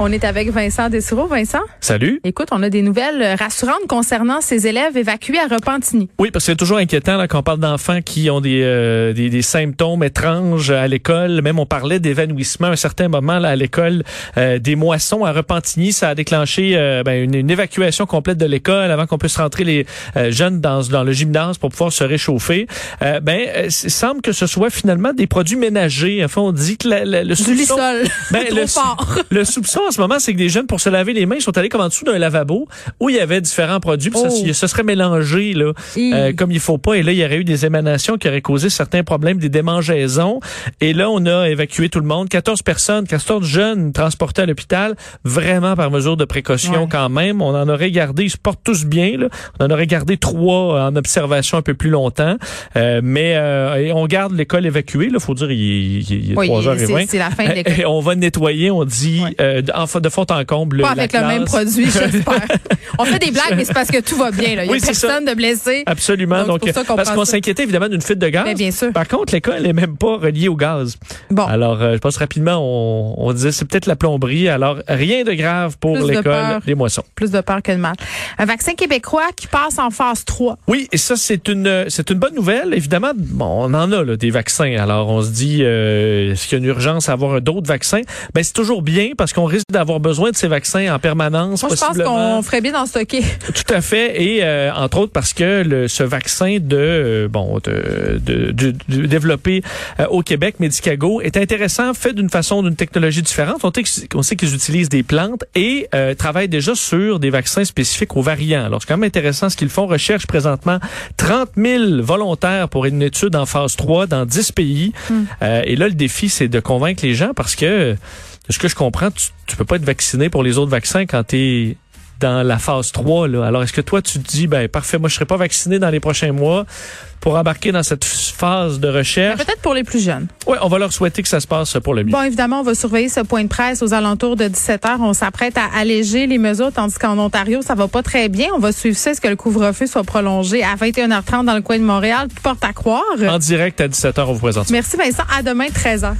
On est avec Vincent Dessureau. Vincent? Salut. Écoute, on a des nouvelles rassurantes concernant ces élèves évacués à Repentigny. Oui, parce que c'est toujours inquiétant là, quand on parle d'enfants qui ont des, euh, des, des, symptômes étranges à l'école. Même on parlait d'évanouissement à un certain moment là, à l'école. Euh, des moissons à Repentigny, ça a déclenché euh, ben, une, une, évacuation complète de l'école avant qu'on puisse rentrer les jeunes dans, dans le gymnase pour pouvoir se réchauffer. ben, il semble que ce soit finalement des produits ménagers. Enfin, on dit que la, la, le soupçon... Ben, le, fort. le soupçon en ce moment, c'est que des jeunes, pour se laver les mains, ils sont allés comme en dessous d'un lavabo où il y avait différents produits. Puis ça, Oh. ça serait mélangé là, euh, comme il faut pas. Et là, il y aurait eu des émanations qui auraient causé certains problèmes, des démangeaisons. Et là, on a évacué tout le monde. 14 personnes, 14 jeunes transportés à l'hôpital, vraiment par mesure de précaution Ouais. quand même. On en aurait gardé, ils se portent tous bien. Là. On en aurait gardé trois en observation un peu plus longtemps. Euh, mais euh, et on garde l'école évacuée. Il faut dire, il, il, il est Oui, 3h20. c'est- la fin de l'école. On va nettoyer, on dit, Ouais. euh, en, de fond en comble. Pas la avec le classe. même produit, j'espère. on fait des blagues, mais c'est parce que tout va bien. Là. Il y a Oui, personne de blessé. Absolument. Donc, parce qu'on s'inquiétait évidemment d'une fuite de gaz. Mais bien sûr. Par contre, l'école est même pas reliée au gaz. Bon. Alors, euh, je pense rapidement, on, on disait c'est peut-être la plomberie. Alors, rien de grave pour l'école des moissons. Plus de peur que de mal. Un vaccin québécois qui passe en phase 3. Oui, et ça c'est une c'est une bonne nouvelle. Évidemment, bon, on en a là, des vaccins. Alors, on se dit euh, est-ce qu'il y a une urgence à avoir d'autres vaccins Ben c'est toujours bien parce qu'on risque d'avoir besoin de ces vaccins en permanence. Moi, je pense qu'on ferait bien d'en stocker. Tout à fait, et euh, entre autres parce que le, ce vaccin de euh, bon de, de, de- de- développé euh, au Québec, Medicago, est intéressant, fait d'une façon, d'une technologie différente. On, sait que- on sait qu'ils utilisent des plantes et euh, travaillent déjà sur des vaccins spécifiques aux variants. Alors c'est quand même intéressant ce qu'ils font. Recherche présentement 30 000 volontaires pour une étude en phase 3 dans 10 pays. Euh, et là, le défi, c'est de convaincre les gens parce que de ce que je comprends, tu, tu peux pas être vacciné pour les autres vaccins quand tu es dans la phase 3. Là. Alors, est-ce que toi, tu te dis, ben parfait, moi, je serai pas vacciné dans les prochains mois pour embarquer dans cette phase de recherche? Peut-être pour les plus jeunes. Oui, on va leur souhaiter que ça se passe pour le mieux. Bon, évidemment, on va surveiller ce point de presse aux alentours de 17 heures. On s'apprête à alléger les mesures, tandis qu'en Ontario, ça va pas très bien. On va suivre ça. Est-ce que le couvre-feu soit prolongé à 21h30 dans le coin de Montréal? Porte à croire. En direct à 17h, on vous présente ça. Merci Vincent. À demain, 13h.